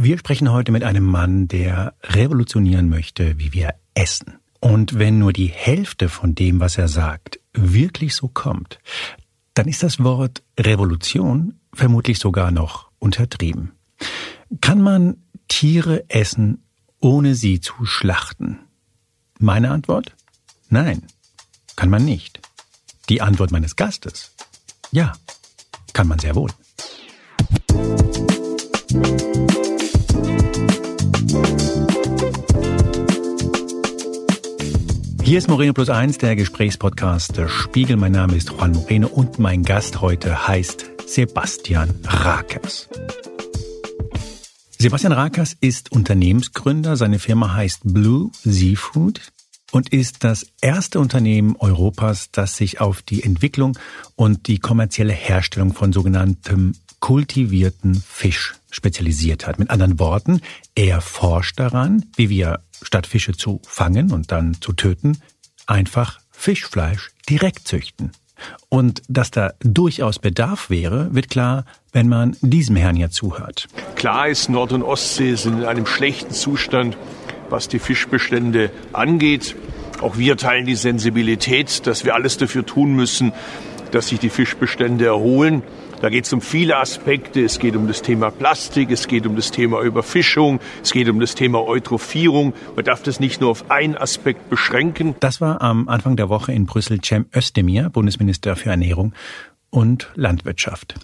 Wir sprechen heute mit einem Mann, der revolutionieren möchte, wie wir essen. Und wenn nur die Hälfte von dem, was er sagt, wirklich so kommt, dann ist das Wort Revolution vermutlich sogar noch untertrieben. Kann man Tiere essen, ohne sie zu schlachten? Meine Antwort? Nein, kann man nicht. Die Antwort meines Gastes? Ja, kann man sehr wohl. Hier ist Moreno Plus Eins, der Gesprächspodcast der Spiegel. Mein Name ist Juan Moreno und mein Gast heute heißt Sebastian Rakers. Sebastian Rakers ist Unternehmensgründer. Seine Firma heißt Blue Seafood und ist das erste Unternehmen Europas, das sich auf die Entwicklung und die kommerzielle Herstellung von sogenanntem kultivierten Fisch spezialisiert hat. Mit anderen Worten, er forscht daran, wie wir statt Fische zu fangen und dann zu töten, einfach Fischfleisch direkt züchten. Und dass da durchaus Bedarf wäre, wird klar, wenn man diesem Herrn hier zuhört. Klar ist, Nord- und Ostsee sind in einem schlechten Zustand, was die Fischbestände angeht. Auch wir teilen die Sensibilität, dass wir alles dafür tun müssen, dass sich die Fischbestände erholen. Da geht es um viele Aspekte. Es geht um das Thema Plastik, es geht um das Thema Überfischung, es geht um das Thema Eutrophierung. Man darf das nicht nur auf einen Aspekt beschränken. Das war am Anfang der Woche in Brüssel Cem Özdemir, Bundesminister für Ernährung und Landwirtschaft.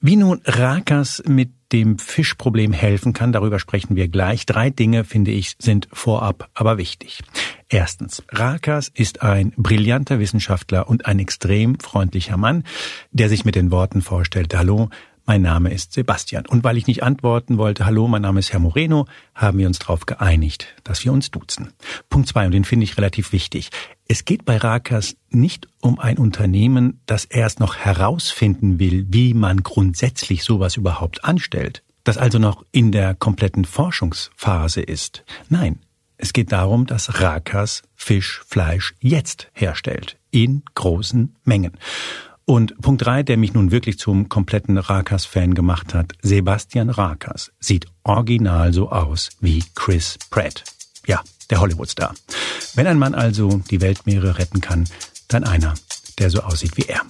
Wie nun Rakas mit dem Fischproblem helfen kann, darüber sprechen wir gleich. Drei Dinge, finde ich, sind vorab aber wichtig. Erstens, Rakas ist ein brillanter Wissenschaftler und ein extrem freundlicher Mann, der sich mit den Worten vorstellt, Hallo, mein Name ist Sebastian. Und weil ich nicht antworten wollte, hallo, mein Name ist Herr Moreno, haben wir uns darauf geeinigt, dass wir uns duzen. Punkt zwei, und den finde ich relativ wichtig. Es geht bei Rakas nicht um ein Unternehmen, das erst noch herausfinden will, wie man grundsätzlich sowas überhaupt anstellt, das also noch in der kompletten Forschungsphase ist. Nein, es geht darum, dass Rakas Fisch, Fleisch jetzt herstellt. In großen Mengen. Und Punkt drei, der mich nun wirklich zum kompletten Rakas-Fan gemacht hat. Sebastian Rakas sieht original so aus wie Chris Pratt. Ja, der Hollywood-Star. Wenn ein Mann also die Weltmeere retten kann, dann einer, der so aussieht wie er.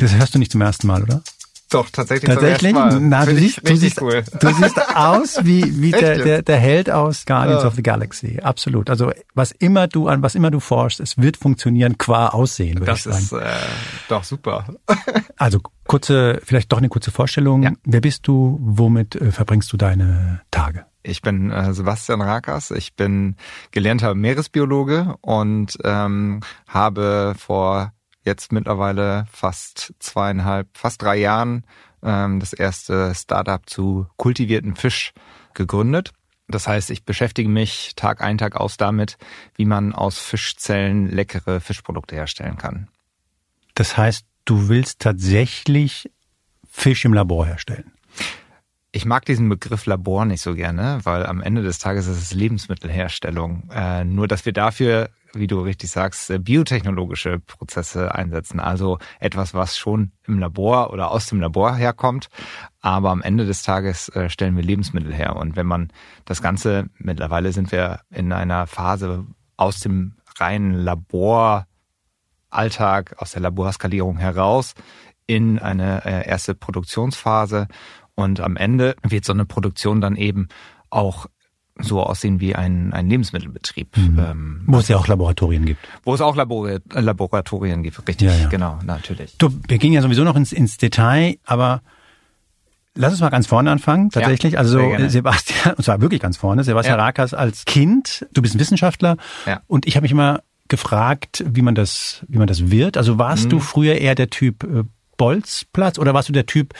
Das hörst du nicht zum ersten Mal, oder? Doch, tatsächlich. Tatsächlich? Na, du siehst, du siehst, cool. du siehst aus wie, wie der, der, der Held aus Guardians ja. of the Galaxy. Absolut. Also was immer du an was immer du forschst, es wird funktionieren qua Aussehen, würde das ich sagen. Das ist äh, doch super. also kurze, vielleicht doch eine kurze Vorstellung. Ja. Wer bist du? Womit äh, verbringst du deine Tage? Ich bin äh, Sebastian Rakas. Ich bin gelernter Meeresbiologe und ähm, habe vor jetzt mittlerweile fast zweieinhalb, fast drei Jahren ähm, das erste Startup zu kultivierten Fisch gegründet. Das heißt, ich beschäftige mich Tag ein, Tag aus damit, wie man aus Fischzellen leckere Fischprodukte herstellen kann. Das heißt, du willst tatsächlich Fisch im Labor herstellen? Ich mag diesen Begriff Labor nicht so gerne, weil am Ende des Tages ist es Lebensmittelherstellung. Äh, nur, dass wir dafür wie du richtig sagst, äh, biotechnologische Prozesse einsetzen. Also etwas, was schon im Labor oder aus dem Labor herkommt. Aber am Ende des Tages äh, stellen wir Lebensmittel her. Und wenn man das Ganze, mittlerweile sind wir in einer Phase aus dem reinen Laboralltag, aus der Laborskalierung heraus in eine äh, erste Produktionsphase. Und am Ende wird so eine Produktion dann eben auch so aussehen wie ein, ein Lebensmittelbetrieb. Mhm. Ähm, wo es ja auch Laboratorien gibt. Wo es auch Labor Laboratorien gibt, richtig, ja, ja. genau, natürlich. Du, wir gehen ja sowieso noch ins, ins Detail, aber lass uns mal ganz vorne anfangen, tatsächlich. Ja, also Sebastian, und zwar wirklich ganz vorne, Sebastian. Rakas als Kind, du bist ein Wissenschaftler und ich habe mich immer gefragt, wie man das, wie man das wird. Also warst mhm. du früher eher der Typ äh, Bolzplatz oder warst du der Typ,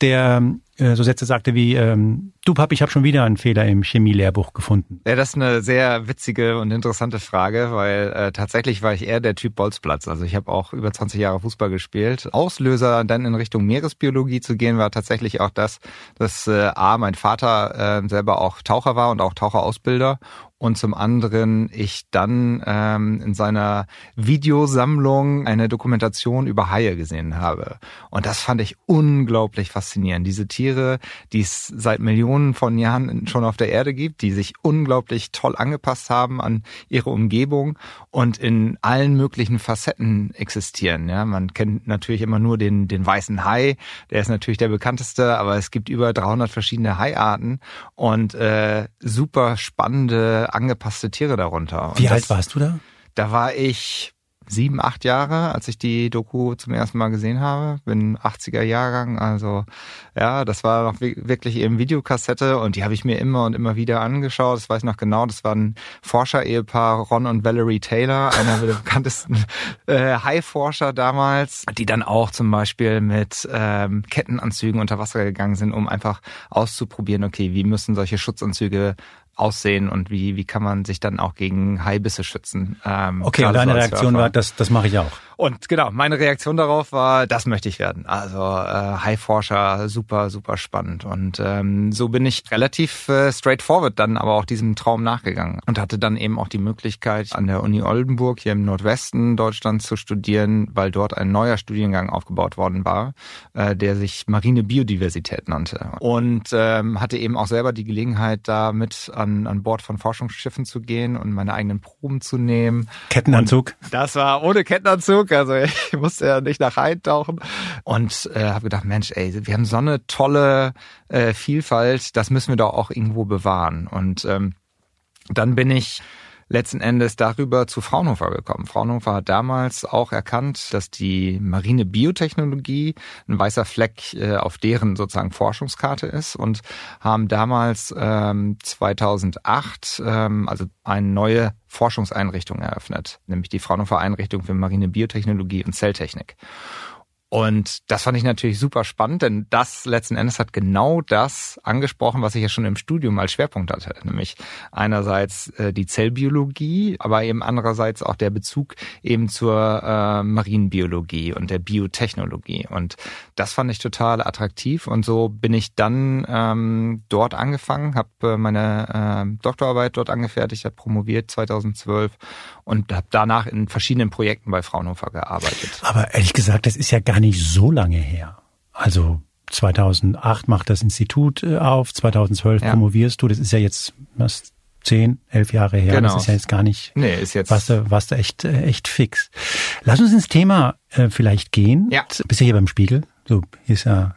der äh, so Sätze sagte wie ähm, Du Papi, ich habe schon wieder einen Fehler im Chemielehrbuch gefunden. Ja, das ist eine sehr witzige und interessante Frage, weil äh, tatsächlich war ich eher der Typ Bolzplatz. Also ich habe auch über 20 Jahre Fußball gespielt. Auslöser, dann in Richtung Meeresbiologie zu gehen, war tatsächlich auch das, dass äh, A, mein Vater äh, selber auch Taucher war und auch Taucherausbilder und zum anderen ich dann ähm, in seiner Videosammlung eine Dokumentation über Haie gesehen habe. Und das fand ich unglaublich faszinierend. Diese Tiere, die es seit Millionen von Jahren schon auf der Erde gibt, die sich unglaublich toll angepasst haben an ihre Umgebung und in allen möglichen Facetten existieren. Ja, man kennt natürlich immer nur den, den weißen Hai, der ist natürlich der bekannteste, aber es gibt über 300 verschiedene Haiarten und äh, super spannende angepasste Tiere darunter. Und Wie alt warst du da? Da war ich sieben, acht Jahre, als ich die Doku zum ersten Mal gesehen habe. Bin 80er Jahrgang, also ja, das war noch wirklich eben Videokassette und die habe ich mir immer und immer wieder angeschaut. Das weiß ich noch genau. Das waren Forscher-Ehepaar Ron und Valerie Taylor, einer der bekanntesten äh, High-Forscher damals, die dann auch zum Beispiel mit ähm, Kettenanzügen unter Wasser gegangen sind, um einfach auszuprobieren, okay, wie müssen solche Schutzanzüge aussehen und wie, wie kann man sich dann auch gegen Haibisse schützen. Ähm, okay, und deine Reaktion war, das, das mache ich auch. Und genau, meine Reaktion darauf war, das möchte ich werden. Also äh, High-Forscher, super, super spannend. Und ähm, so bin ich relativ äh, straightforward dann aber auch diesem Traum nachgegangen und hatte dann eben auch die Möglichkeit, an der Uni Oldenburg hier im Nordwesten Deutschlands zu studieren, weil dort ein neuer Studiengang aufgebaut worden war, äh, der sich Marine Biodiversität nannte. Und ähm, hatte eben auch selber die Gelegenheit, da mit an, an Bord von Forschungsschiffen zu gehen und meine eigenen Proben zu nehmen. Kettenanzug? Und das war ohne Kettenanzug also ich musste ja nicht nach eintauchen und äh, habe gedacht, Mensch, ey, wir haben so eine tolle äh, Vielfalt, das müssen wir doch auch irgendwo bewahren. Und ähm, dann bin ich letzten Endes darüber zu Fraunhofer gekommen. Fraunhofer hat damals auch erkannt, dass die marine Biotechnologie ein weißer Fleck äh, auf deren sozusagen Forschungskarte ist und haben damals ähm, 2008 ähm, also eine neue Forschungseinrichtung eröffnet, nämlich die Fraunhofer Einrichtung für marine Biotechnologie und Zelltechnik. Und das fand ich natürlich super spannend, denn das letzten Endes hat genau das angesprochen, was ich ja schon im Studium als Schwerpunkt hatte, nämlich einerseits äh, die Zellbiologie, aber eben andererseits auch der Bezug eben zur äh, Marienbiologie und der Biotechnologie. Und das fand ich total attraktiv und so bin ich dann ähm, dort angefangen, habe äh, meine äh, Doktorarbeit dort angefertigt, habe promoviert 2012 und habe danach in verschiedenen Projekten bei Fraunhofer gearbeitet. Aber ehrlich gesagt, das ist ja gar nicht so lange her. Also 2008 macht das Institut äh, auf, 2012 ja. promovierst du. Das ist ja jetzt was zehn, elf Jahre her. Genau. Das ist ja jetzt gar nicht. Nee, ist jetzt. Was da, was da echt, äh, echt fix. Lass uns ins Thema äh, vielleicht gehen. Ja. Bist ja hier beim Spiegel. So ist ja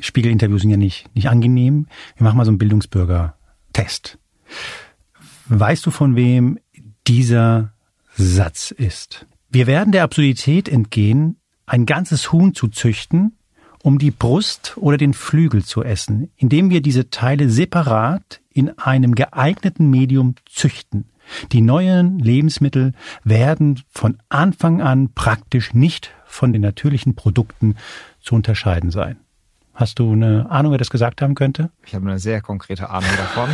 Spiegelinterviews sind ja nicht nicht angenehm. Wir machen mal so einen Bildungsbürger-Test. Weißt du von wem dieser Satz ist. Wir werden der Absurdität entgehen, ein ganzes Huhn zu züchten, um die Brust oder den Flügel zu essen, indem wir diese Teile separat in einem geeigneten Medium züchten. Die neuen Lebensmittel werden von Anfang an praktisch nicht von den natürlichen Produkten zu unterscheiden sein. Hast du eine Ahnung, wer das gesagt haben könnte? Ich habe eine sehr konkrete Ahnung davon.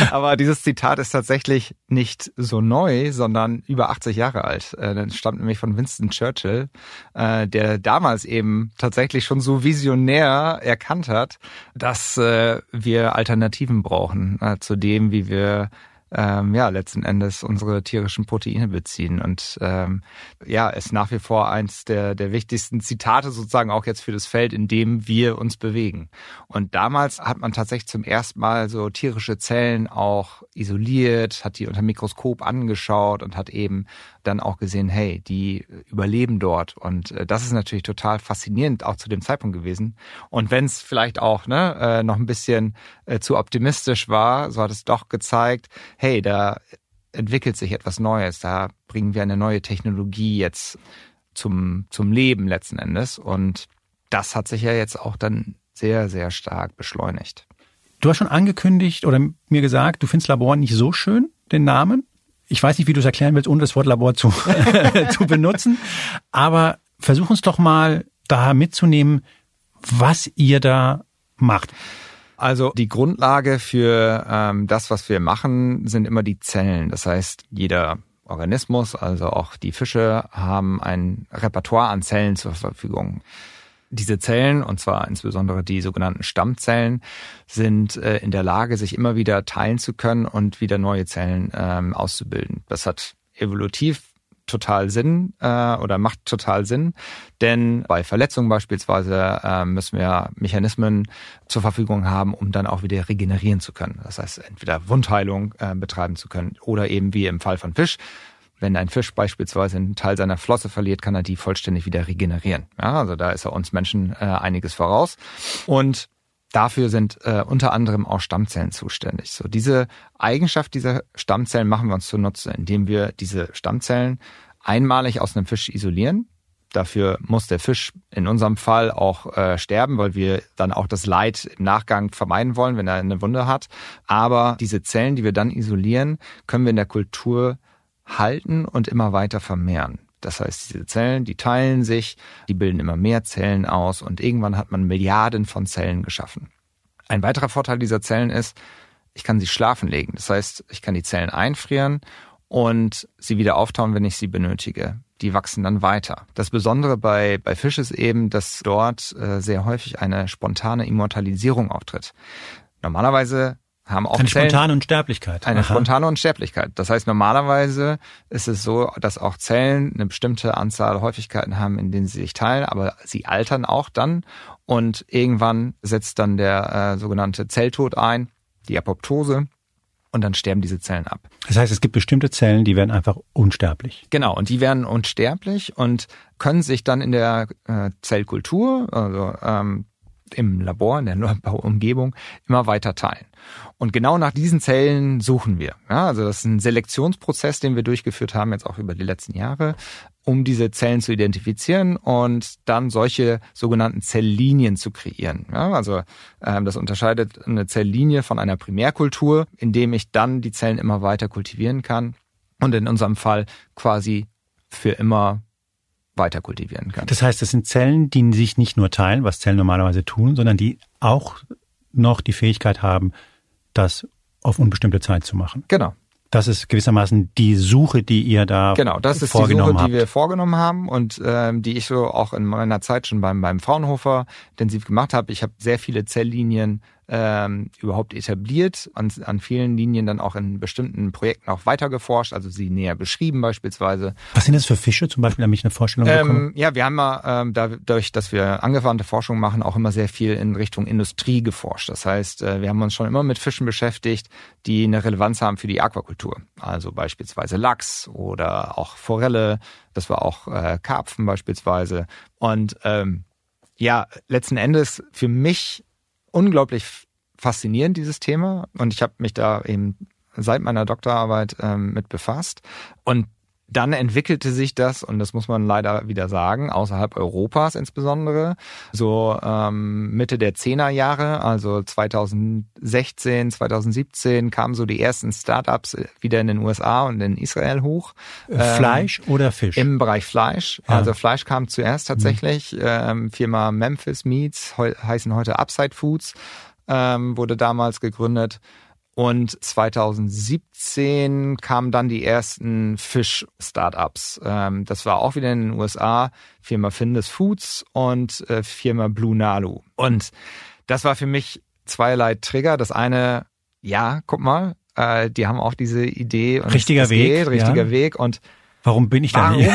Aber dieses Zitat ist tatsächlich nicht so neu, sondern über 80 Jahre alt. Äh, das stammt nämlich von Winston Churchill, äh, der damals eben tatsächlich schon so visionär erkannt hat, dass äh, wir Alternativen brauchen zu dem, wie wir ähm, ja letzten Endes unsere tierischen Proteine beziehen. Und ähm, ja, ist nach wie vor eins der, der wichtigsten Zitate sozusagen auch jetzt für das Feld, in dem wir uns bewegen. Und damals hat man tatsächlich zum ersten Mal so tierische Zellen auch isoliert, hat die unter Mikroskop angeschaut und hat eben dann auch gesehen, hey, die überleben dort. Und äh, das ist natürlich total faszinierend auch zu dem Zeitpunkt gewesen. Und wenn es vielleicht auch ne, äh, noch ein bisschen äh, zu optimistisch war, so hat es doch gezeigt, hey, da entwickelt sich etwas Neues, da bringen wir eine neue Technologie jetzt zum, zum Leben letzten Endes. Und das hat sich ja jetzt auch dann sehr, sehr stark beschleunigt. Du hast schon angekündigt oder mir gesagt, du findest Labor nicht so schön, den Namen ich weiß nicht, wie du es erklären willst, ohne das Wort Labor zu, zu benutzen, aber versuch uns doch mal da mitzunehmen, was ihr da macht. Also die Grundlage für ähm, das, was wir machen, sind immer die Zellen. Das heißt, jeder Organismus, also auch die Fische, haben ein Repertoire an Zellen zur Verfügung. Diese Zellen, und zwar insbesondere die sogenannten Stammzellen, sind äh, in der Lage, sich immer wieder teilen zu können und wieder neue Zellen ähm, auszubilden. Das hat evolutiv total Sinn äh, oder macht total Sinn, denn bei Verletzungen beispielsweise äh, müssen wir Mechanismen zur Verfügung haben, um dann auch wieder regenerieren zu können. Das heißt, entweder Wundheilung äh, betreiben zu können oder eben wie im Fall von Fisch, wenn ein Fisch beispielsweise einen Teil seiner Flosse verliert, kann er die vollständig wieder regenerieren. Ja, also da ist er uns Menschen äh, einiges voraus. Und Dafür sind äh, unter anderem auch Stammzellen zuständig. So diese Eigenschaft dieser Stammzellen machen wir uns zunutze, indem wir diese Stammzellen einmalig aus einem Fisch isolieren. Dafür muss der Fisch in unserem Fall auch äh, sterben, weil wir dann auch das Leid im Nachgang vermeiden wollen, wenn er eine Wunde hat. Aber diese Zellen, die wir dann isolieren, können wir in der Kultur halten und immer weiter vermehren. Das heißt, diese Zellen, die teilen sich, die bilden immer mehr Zellen aus und irgendwann hat man Milliarden von Zellen geschaffen. Ein weiterer Vorteil dieser Zellen ist, ich kann sie schlafen legen. Das heißt, ich kann die Zellen einfrieren und sie wieder auftauen, wenn ich sie benötige. Die wachsen dann weiter. Das Besondere bei, bei Fisch ist eben, dass dort äh, sehr häufig eine spontane Immortalisierung auftritt. Normalerweise haben auch eine Zellen spontane Unsterblichkeit. eine Aha. spontane Unsterblichkeit. Das heißt, normalerweise ist es so, dass auch Zellen eine bestimmte Anzahl Häufigkeiten haben, in denen sie sich teilen, aber sie altern auch dann und irgendwann setzt dann der äh, sogenannte Zelltod ein, die Apoptose und dann sterben diese Zellen ab. Das heißt, es gibt bestimmte Zellen, die werden einfach unsterblich. Genau, und die werden unsterblich und können sich dann in der äh, Zellkultur, also ähm, im Labor, in der Laborumgebung, immer weiter teilen. Und genau nach diesen Zellen suchen wir. Ja, also das ist ein Selektionsprozess, den wir durchgeführt haben, jetzt auch über die letzten Jahre, um diese Zellen zu identifizieren und dann solche sogenannten Zelllinien zu kreieren. Ja, also ähm, das unterscheidet eine Zelllinie von einer Primärkultur, indem ich dann die Zellen immer weiter kultivieren kann und in unserem Fall quasi für immer weiter kultivieren kann. Das heißt, es sind Zellen, die sich nicht nur teilen, was Zellen normalerweise tun, sondern die auch noch die Fähigkeit haben, das auf unbestimmte Zeit zu machen. Genau. Das ist gewissermaßen die Suche, die ihr da Genau, das ist die vorgenommen Suche, habt. die wir vorgenommen haben und ähm, die ich so auch in meiner Zeit schon beim, beim Fraunhofer intensiv gemacht habe. Ich habe sehr viele Zelllinien ähm, überhaupt etabliert, an, an vielen Linien dann auch in bestimmten Projekten auch weiter geforscht, also sie näher beschrieben beispielsweise. Was sind das für Fische zum Beispiel, damit ich eine Vorstellung bekomme? Ähm, ja, wir haben ja ähm, dadurch, dass wir angewandte Forschung machen, auch immer sehr viel in Richtung Industrie geforscht. Das heißt, äh, wir haben uns schon immer mit Fischen beschäftigt, die eine Relevanz haben für die Aquakultur. Also beispielsweise Lachs oder auch Forelle, das war auch äh, Karpfen beispielsweise. Und ähm, ja, letzten Endes für mich unglaublich faszinierend, dieses Thema. Und ich habe mich da eben seit meiner Doktorarbeit ähm, mit befasst. Und dann entwickelte sich das, und das muss man leider wieder sagen, außerhalb Europas insbesondere, so ähm, Mitte der Zehnerjahre, also 2016, 2017 kamen so die ersten Startups wieder in den USA und in Israel hoch. Äh, Fleisch oder Fisch? Im Bereich Fleisch. Ja. Also Fleisch kam zuerst tatsächlich. Ähm, Firma Memphis Meats, heu heißen heute Upside Foods, ähm, wurde damals gegründet. Und 2017 kamen dann die ersten Fisch-Startups. Ähm, das war auch wieder in den USA, Firma Findus Foods und äh, Firma Blue Nalu. Und das war für mich zweierlei Trigger. Das eine, ja, guck mal, äh, die haben auch diese Idee. Und Richtiger es, es Weg, Geht, richtiger ja. Weg. Und Warum bin ich da Warum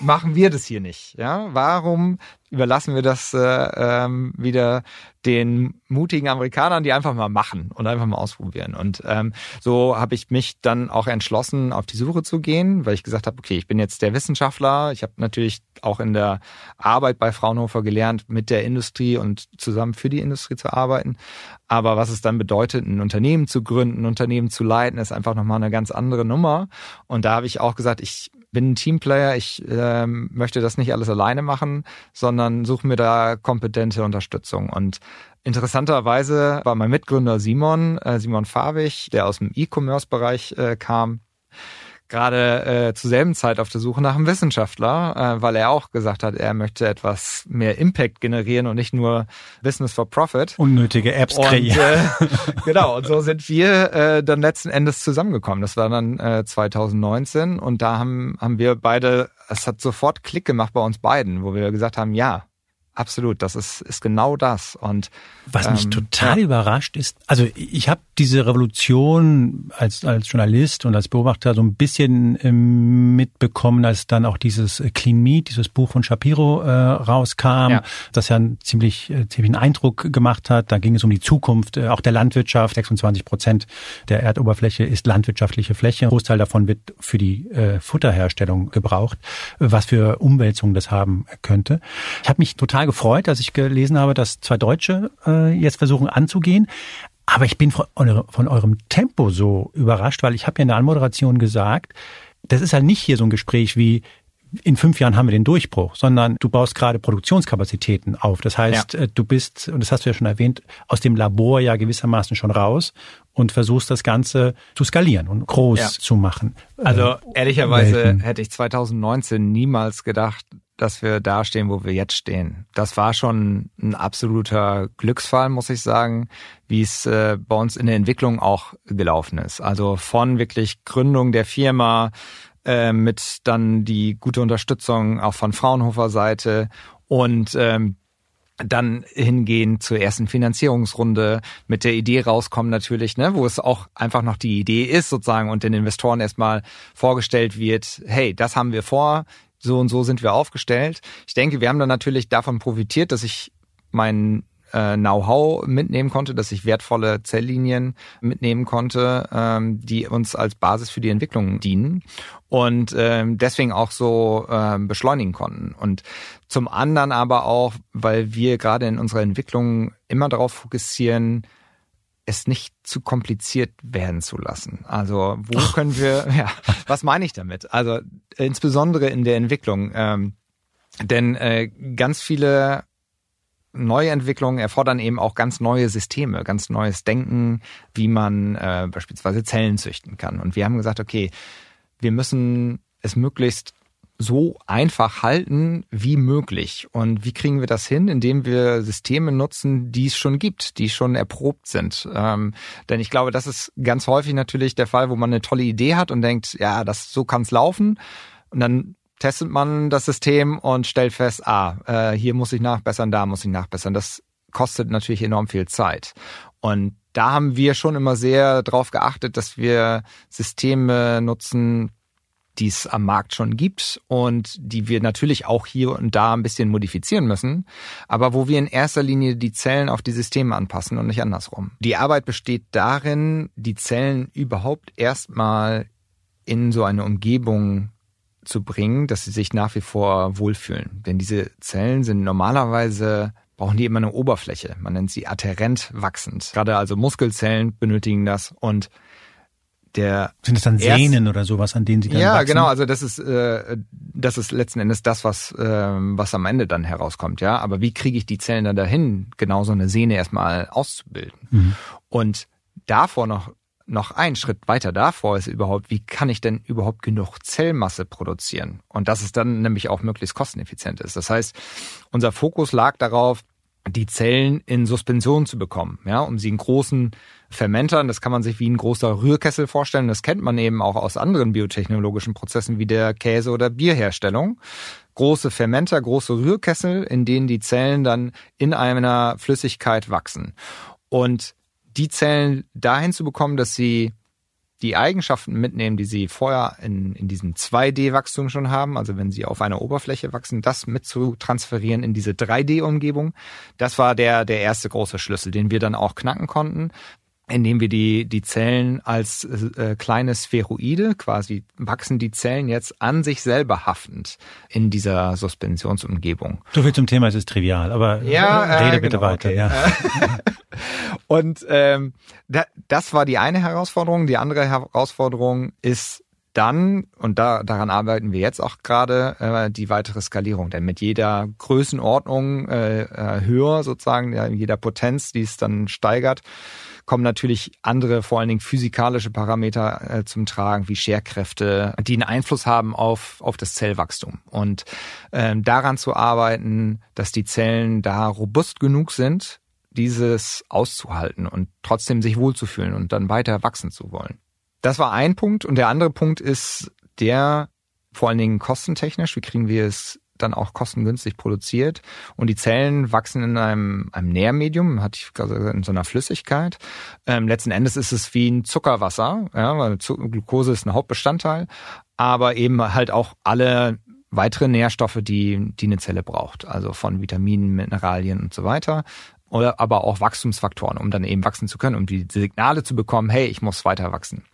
machen wir das hier nicht? Ja, warum überlassen wir das äh, ähm, wieder den mutigen Amerikanern, die einfach mal machen und einfach mal ausprobieren? Und ähm, so habe ich mich dann auch entschlossen, auf die Suche zu gehen, weil ich gesagt habe, okay, ich bin jetzt der Wissenschaftler. Ich habe natürlich auch in der Arbeit bei Fraunhofer gelernt, mit der Industrie und zusammen für die Industrie zu arbeiten. Aber was es dann bedeutet, ein Unternehmen zu gründen, ein Unternehmen zu leiten, ist einfach nochmal eine ganz andere Nummer. Und da habe ich auch gesagt, ich bin ein Teamplayer, ich ähm, möchte das nicht alles alleine machen, sondern suche mir da kompetente Unterstützung. Und interessanterweise war mein Mitgründer Simon, äh, Simon Farbig, der aus dem E-Commerce-Bereich äh, kam, gerade äh, zur selben Zeit auf der Suche nach einem Wissenschaftler, äh, weil er auch gesagt hat, er möchte etwas mehr Impact generieren und nicht nur Business for Profit. Unnötige Apps kreieren. Äh, genau, und so sind wir äh, dann letzten Endes zusammengekommen. Das war dann äh, 2019 und da haben, haben wir beide, es hat sofort Klick gemacht bei uns beiden, wo wir gesagt haben, ja, Absolut, das ist, ist genau das. Und was mich ähm, total ja. überrascht ist, also ich habe diese Revolution als als Journalist und als Beobachter so ein bisschen ähm, mitbekommen, als dann auch dieses Clean Meat, dieses Buch von Shapiro äh, rauskam, ja. das ja einen ziemlich äh, ziemlichen Eindruck gemacht hat. Da ging es um die Zukunft äh, auch der Landwirtschaft. 26 Prozent der Erdoberfläche ist landwirtschaftliche Fläche. Ein Großteil davon wird für die äh, Futterherstellung gebraucht. Was für Umwälzungen das haben könnte. Ich habe mich total gefreut, als ich gelesen habe, dass zwei Deutsche äh, jetzt versuchen anzugehen. Aber ich bin von, von eurem Tempo so überrascht, weil ich habe ja in der Anmoderation gesagt, das ist halt nicht hier so ein Gespräch wie in fünf Jahren haben wir den Durchbruch, sondern du baust gerade Produktionskapazitäten auf. Das heißt, ja. Äh, du bist, und das hast du ja schon erwähnt, aus dem Labor ja gewissermaßen schon raus und versuchst das Ganze zu skalieren und groß ja. zu machen. Also äh, ehrlicherweise Welten. hätte ich 2019 niemals gedacht, dass wir da stehen, wo wir jetzt stehen. Das war schon ein absoluter Glücksfall, muss ich sagen, wie es äh, bei uns in der Entwicklung auch gelaufen ist. Also von wirklich Gründung der Firma äh, mit dann die gute Unterstützung auch von Fraunhofer Seite und ähm, dann hingehen zur ersten Finanzierungsrunde mit der Idee rauskommen natürlich, ne, wo es auch einfach noch die Idee ist sozusagen und den Investoren erstmal vorgestellt wird, hey, das haben wir vor, so und so sind wir aufgestellt. Ich denke, wir haben dann natürlich davon profitiert, dass ich mein äh, Know-how mitnehmen konnte, dass ich wertvolle Zelllinien mitnehmen konnte, ähm, die uns als Basis für die Entwicklung dienen und ähm, deswegen auch so ähm, beschleunigen konnten. Und zum anderen aber auch, weil wir gerade in unserer Entwicklung immer darauf fokussieren, es nicht zu kompliziert werden zu lassen. Also wo oh. können wir, ja, was meine ich damit? Also insbesondere in der Entwicklung. Ähm, denn äh, ganz viele neue Entwicklungen erfordern eben auch ganz neue Systeme, ganz neues Denken, wie man äh, beispielsweise Zellen züchten kann. Und wir haben gesagt, okay, wir müssen es möglichst so einfach halten wie möglich. Und wie kriegen wir das hin? Indem wir Systeme nutzen, die es schon gibt, die schon erprobt sind. Ähm, denn ich glaube, das ist ganz häufig natürlich der Fall, wo man eine tolle Idee hat und denkt, ja, das so kann es laufen. Und dann testet man das System und stellt fest, ah, äh, hier muss ich nachbessern, da muss ich nachbessern. Das kostet natürlich enorm viel Zeit. Und da haben wir schon immer sehr darauf geachtet, dass wir Systeme nutzen, die es am Markt schon gibt und die wir natürlich auch hier und da ein bisschen modifizieren müssen, aber wo wir in erster Linie die Zellen auf die Systeme anpassen und nicht andersrum. Die Arbeit besteht darin, die Zellen überhaupt erstmal in so eine Umgebung zu bringen, dass sie sich nach wie vor wohlfühlen. Denn diese Zellen sind normalerweise brauchen die immer eine Oberfläche. Man nennt sie adherent wachsend. Gerade also Muskelzellen benötigen das und der sind es dann Sehnen oder sowas, an denen sie dann Ja, wachsen? genau. Also das ist äh, das ist letzten Endes das, was äh, was am Ende dann herauskommt. Ja, aber wie kriege ich die Zellen dann dahin, genau so eine Sehne erstmal auszubilden? Mhm. Und davor noch noch ein Schritt weiter davor ist überhaupt, wie kann ich denn überhaupt genug Zellmasse produzieren? Und dass es dann nämlich auch möglichst kosteneffizient ist. Das heißt, unser Fokus lag darauf, die Zellen in Suspension zu bekommen, ja, um sie in großen Fermentern, das kann man sich wie ein großer Rührkessel vorstellen, das kennt man eben auch aus anderen biotechnologischen Prozessen wie der Käse- oder Bierherstellung. Große Fermenter, große Rührkessel, in denen die Zellen dann in einer Flüssigkeit wachsen. Und die Zellen dahin zu bekommen, dass sie die Eigenschaften mitnehmen, die sie vorher in, in diesem 2D-Wachstum schon haben, also wenn sie auf einer Oberfläche wachsen, das mit zu transferieren in diese 3D-Umgebung, das war der, der erste große Schlüssel, den wir dann auch knacken konnten, indem wir die, die Zellen als äh, kleine Spheroide, quasi wachsen die Zellen jetzt an sich selber haftend in dieser Suspensionsumgebung. So viel zum Thema, es ist trivial, aber ja, rede äh, bitte genau, weiter. Okay. Ja. Und ähm, da, das war die eine Herausforderung. Die andere Herausforderung ist dann, und da, daran arbeiten wir jetzt auch gerade, äh, die weitere Skalierung. Denn mit jeder Größenordnung äh, äh höher sozusagen, ja, jeder Potenz, die es dann steigert, kommen natürlich andere, vor allen Dingen physikalische Parameter äh, zum Tragen, wie Scherkräfte, die einen Einfluss haben auf, auf das Zellwachstum. Und ähm, daran zu arbeiten, dass die Zellen da robust genug sind, dieses auszuhalten und trotzdem sich wohlzufühlen und dann weiter wachsen zu wollen. Das war ein Punkt. Und der andere Punkt ist der, vor allen Dingen kostentechnisch, wie kriegen wir es dann auch kostengünstig produziert. Und die Zellen wachsen in einem, einem Nährmedium, hatte ich gesagt, in so einer Flüssigkeit. Ähm, letzten Endes ist es wie ein Zuckerwasser, ja, weil Glucose ist ein Hauptbestandteil, aber eben halt auch alle weitere Nährstoffe, die, die eine Zelle braucht. Also von Vitaminen, Mineralien und so weiter. Oder aber auch Wachstumsfaktoren, um dann eben wachsen zu können, um die Signale zu bekommen, hey, ich muss weiter wachsen.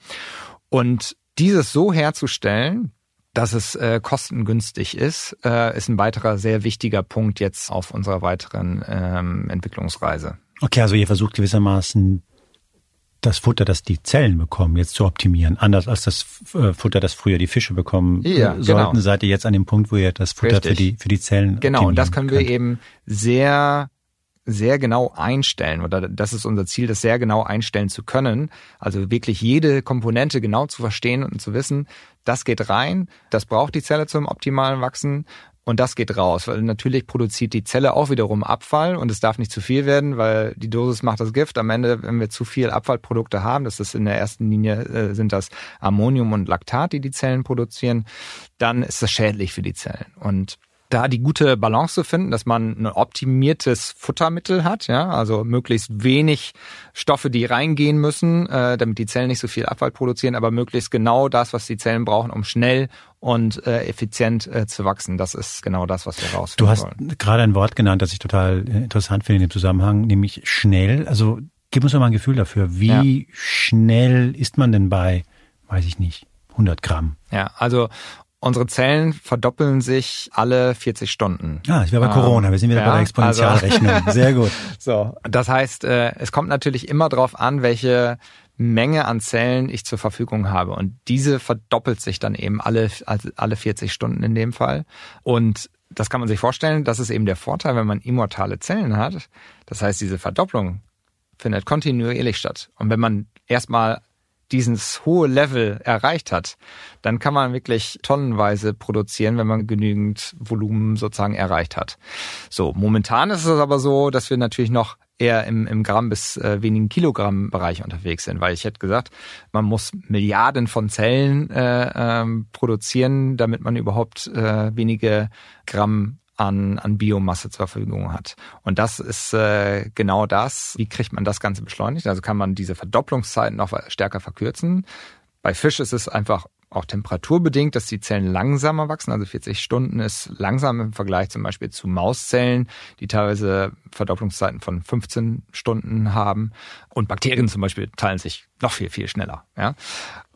Und dieses so herzustellen, dass es äh, kostengünstig ist, äh, ist ein weiterer sehr wichtiger Punkt jetzt auf unserer weiteren ähm, Entwicklungsreise. Okay, also ihr versucht gewissermaßen das Futter, das die Zellen bekommen, jetzt zu optimieren. Anders als das äh, Futter, das früher die Fische bekommen ja, sollten, genau. seid ihr jetzt an dem Punkt, wo ihr das Futter für die, für die Zellen Genau, und das können könnt. wir eben sehr sehr genau einstellen oder das ist unser Ziel, das sehr genau einstellen zu können. Also wirklich jede Komponente genau zu verstehen und zu wissen, das geht rein, das braucht die Zelle zum optimalen Wachsen und das geht raus, weil natürlich produziert die Zelle auch wiederum Abfall und es darf nicht zu viel werden, weil die Dosis macht das Gift. Am Ende, wenn wir zu viel Abfallprodukte haben, das ist in der ersten Linie äh, sind das Ammonium und Laktat, die die Zellen produzieren, dann ist das schädlich für die Zellen. Und da die gute Balance zu finden, dass man ein optimiertes Futtermittel hat, ja, also möglichst wenig Stoffe, die reingehen müssen, äh, damit die Zellen nicht so viel Abfall produzieren, aber möglichst genau das, was die Zellen brauchen, um schnell und äh, effizient äh, zu wachsen. Das ist genau das, was wir rausfinden Du hast wollen. gerade ein Wort genannt, das ich total äh, interessant finde in dem Zusammenhang, nämlich schnell. Also gib uns doch mal ein Gefühl dafür, wie ja. schnell ist man denn bei, weiß ich nicht, 100 Gramm? Ja, also Unsere Zellen verdoppeln sich alle 40 Stunden. Ah, ich wäre bei ähm, Corona. Wir sind wieder ja, bei der Exponentialrechnung. Also, Sehr gut. So, das heißt, äh, es kommt natürlich immer darauf an, welche Menge an Zellen ich zur Verfügung habe. Und diese verdoppelt sich dann eben alle, also alle 40 Stunden in dem Fall. Und das kann man sich vorstellen, das ist eben der Vorteil, wenn man immortale Zellen hat. Das heißt, diese Verdopplung findet kontinuierlich statt. Und wenn man erstmal dieses hohe Level erreicht hat, dann kann man wirklich tonnenweise produzieren, wenn man genügend Volumen sozusagen erreicht hat. So, momentan ist es aber so, dass wir natürlich noch eher im, im Gramm bis äh, wenigen Kilogramm Bereich unterwegs sind, weil ich hätte gesagt, man muss Milliarden von Zellen äh, ähm, produzieren, damit man überhaupt äh, wenige Gramm an, an Biomasse zur Verfügung hat. Und das ist äh, genau das. Wie kriegt man das Ganze beschleunigt? Also kann man diese Verdopplungszeiten noch stärker verkürzen. Bei Fisch ist es einfach auch temperaturbedingt, dass die Zellen langsamer wachsen. Also 40 Stunden ist langsam im Vergleich zum Beispiel zu Mauszellen, die teilweise Verdopplungszeiten von 15 Stunden haben. Und Bakterien zum Beispiel teilen sich noch viel, viel schneller. Ja?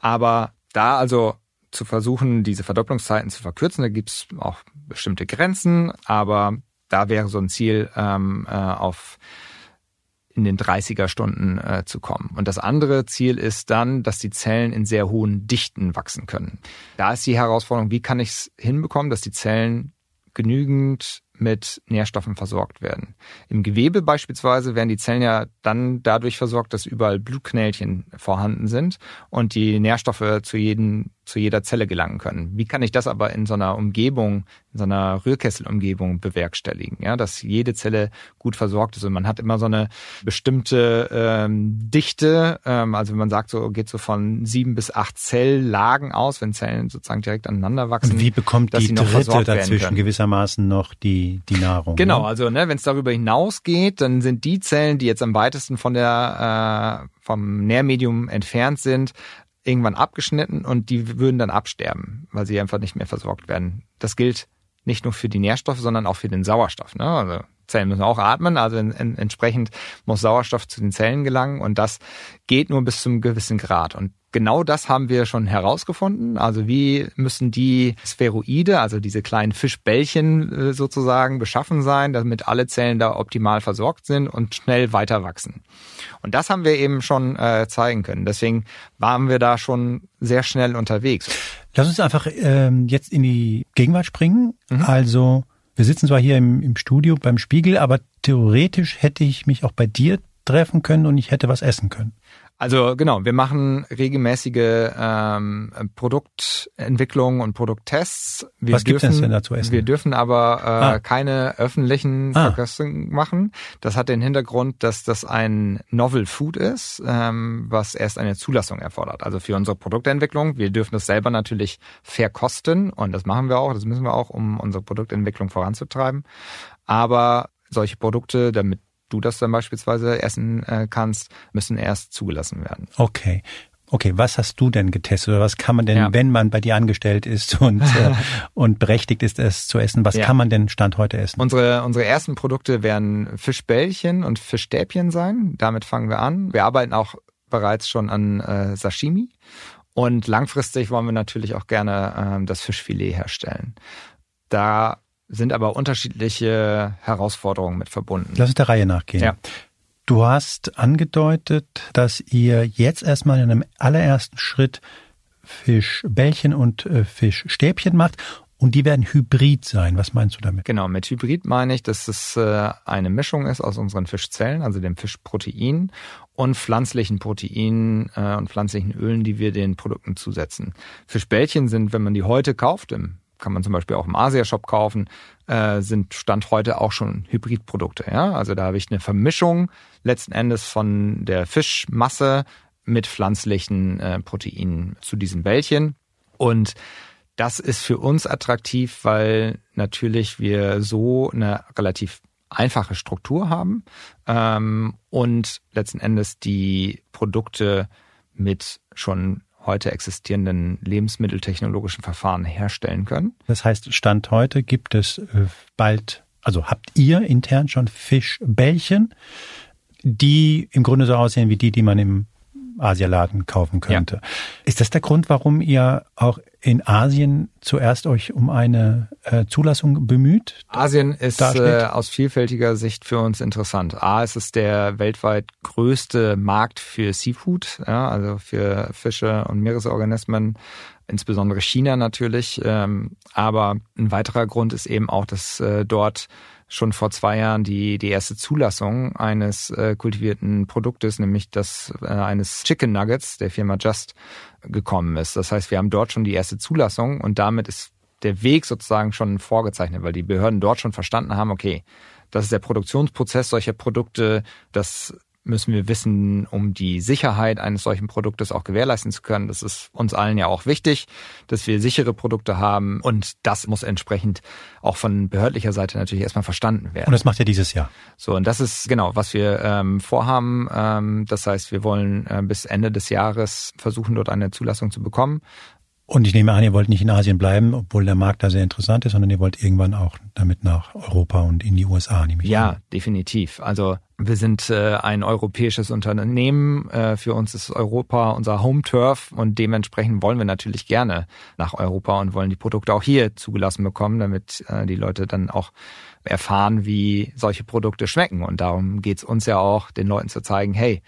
Aber da also zu versuchen, diese Verdopplungszeiten zu verkürzen. Da gibt's auch bestimmte Grenzen, aber da wäre so ein Ziel, ähm, äh, auf in den 30er Stunden äh, zu kommen. Und das andere Ziel ist dann, dass die Zellen in sehr hohen Dichten wachsen können. Da ist die Herausforderung, wie kann ich es hinbekommen, dass die Zellen genügend mit Nährstoffen versorgt werden. Im Gewebe beispielsweise werden die Zellen ja dann dadurch versorgt, dass überall Blutknällchen vorhanden sind und die Nährstoffe zu, jeden, zu jeder Zelle gelangen können. Wie kann ich das aber in so einer Umgebung, in so einer Rührkesselumgebung bewerkstelligen, ja, dass jede Zelle gut versorgt ist und man hat immer so eine bestimmte ähm, Dichte, ähm, also wenn man sagt, so geht so von sieben bis acht Zelllagen aus, wenn Zellen sozusagen direkt aneinander wachsen. Und wie bekommt die dritte dazwischen gewissermaßen noch die, die Nahrung? Genau, ne? also ne, wenn es darüber hinausgeht, dann sind die Zellen, die jetzt am weitesten von der äh, vom Nährmedium entfernt sind, irgendwann abgeschnitten und die würden dann absterben, weil sie einfach nicht mehr versorgt werden. Das gilt nicht nur für die Nährstoffe, sondern auch für den Sauerstoff. Ne? Also Zellen müssen auch atmen, also in, in, entsprechend muss Sauerstoff zu den Zellen gelangen und das geht nur bis zum gewissen Grad. Und genau das haben wir schon herausgefunden. Also wie müssen die Spheroide, also diese kleinen Fischbällchen äh, sozusagen, beschaffen sein, damit alle Zellen da optimal versorgt sind und schnell weiter wachsen. Und das haben wir eben schon äh, zeigen können. Deswegen waren wir da schon sehr schnell unterwegs. Lass uns einfach ähm, jetzt in die Gegenwart springen. Mhm. Also wir sitzen zwar hier im, im Studio beim Spiegel, aber theoretisch hätte ich mich auch bei dir treffen können und ich hätte was essen können. Also genau, wir machen regelmäßige ähm, Produktentwicklung und Produkttests. Wir Was gibt es denn dazu essen? Wir dürfen aber äh, ah. keine öffentlichen ah. Verkostungen machen. Das hat den Hintergrund, dass das ein Novel Food ist, ähm, was erst eine Zulassung erfordert. Also für unsere Produktentwicklung. Wir dürfen das selber natürlich verkosten und das machen wir auch. Das müssen wir auch, um unsere Produktentwicklung voranzutreiben. Aber solche Produkte, damit du das dann beispielsweise essen äh, kannst, müssen erst zugelassen werden. Okay. Okay, was hast du denn getestet oder was kann man denn, ja. wenn man bei dir angestellt ist und, äh, und berechtigt ist, es zu essen, was ja. kann man denn Stand heute essen? Unsere, unsere ersten Produkte werden Fischbällchen und Fischstäbchen sein. Damit fangen wir an. Wir arbeiten auch bereits schon an äh, Sashimi und langfristig wollen wir natürlich auch gerne äh, das Fischfilet herstellen. Da sind aber unterschiedliche Herausforderungen mit verbunden. Lass uns der Reihe nachgehen. Ja. Du hast angedeutet, dass ihr jetzt erstmal in einem allerersten Schritt Fischbällchen und äh, Fischstäbchen macht und die werden hybrid sein. Was meinst du damit? Genau, mit Hybrid meine ich, dass es äh, eine Mischung ist aus unseren Fischzellen, also dem Fischprotein und pflanzlichen Proteinen äh, und pflanzlichen Ölen, die wir den Produkten zusetzen. Fischbällchen sind, wenn man die heute kauft, im kann man zum Beispiel auch im Asia-Shop kaufen, äh, sind Stand heute auch schon Hybridprodukte. Ja? Also da habe ich eine Vermischung letzten Endes von der Fischmasse mit pflanzlichen äh, Proteinen zu diesen Bällchen. Und das ist für uns attraktiv, weil natürlich wir so eine relativ einfache Struktur haben ähm, und letzten Endes die Produkte mit schon heute existierenden lebensmitteltechnologischen Verfahren herstellen können. Das heißt, Stand heute gibt es äh, bald, also habt ihr intern schon Fischbällchen, die im Grunde so aussehen wie die, die man im Asialaden kaufen könnte. Ja. Ist das der Grund, warum ihr auch in Asien zuerst euch um eine äh, Zulassung bemüht? Asien ist äh, aus vielfältiger Sicht für uns interessant. A, es ist der weltweit größte Markt für Seafood, ja, also für Fische und Meeresorganismen insbesondere China natürlich. Ähm, aber ein weiterer Grund ist eben auch, dass äh, dort schon vor zwei Jahren die, die erste Zulassung eines äh, kultivierten Produktes, nämlich das äh, eines Chicken Nuggets der Firma Just gekommen ist. Das heißt, wir haben dort schon die erste Zulassung und damit ist der Weg sozusagen schon vorgezeichnet, weil die Behörden dort schon verstanden haben, okay, das ist der Produktionsprozess solcher Produkte, das müssen wir wissen, um die Sicherheit eines solchen Produktes auch gewährleisten zu können. Das ist uns allen ja auch wichtig, dass wir sichere Produkte haben und das muss entsprechend auch von behördlicher Seite natürlich erstmal verstanden werden. Und das macht ihr dieses Jahr. So, und das ist genau, was wir ähm, vorhaben. Ähm, das heißt, wir wollen äh, bis Ende des Jahres versuchen, dort eine Zulassung zu bekommen. Und ich nehme an, ihr wollt nicht in Asien bleiben, obwohl der Markt da sehr interessant ist, sondern ihr wollt irgendwann auch damit nach Europa und in die USA, nehme ich Ja, an. definitiv. Also wir sind äh, ein europäisches Unternehmen. Äh, für uns ist Europa unser Home Turf und dementsprechend wollen wir natürlich gerne nach Europa und wollen die Produkte auch hier zugelassen bekommen, damit äh, die Leute dann auch erfahren, wie solche Produkte schmecken. Und darum geht's uns ja auch, den Leuten zu zeigen, hey,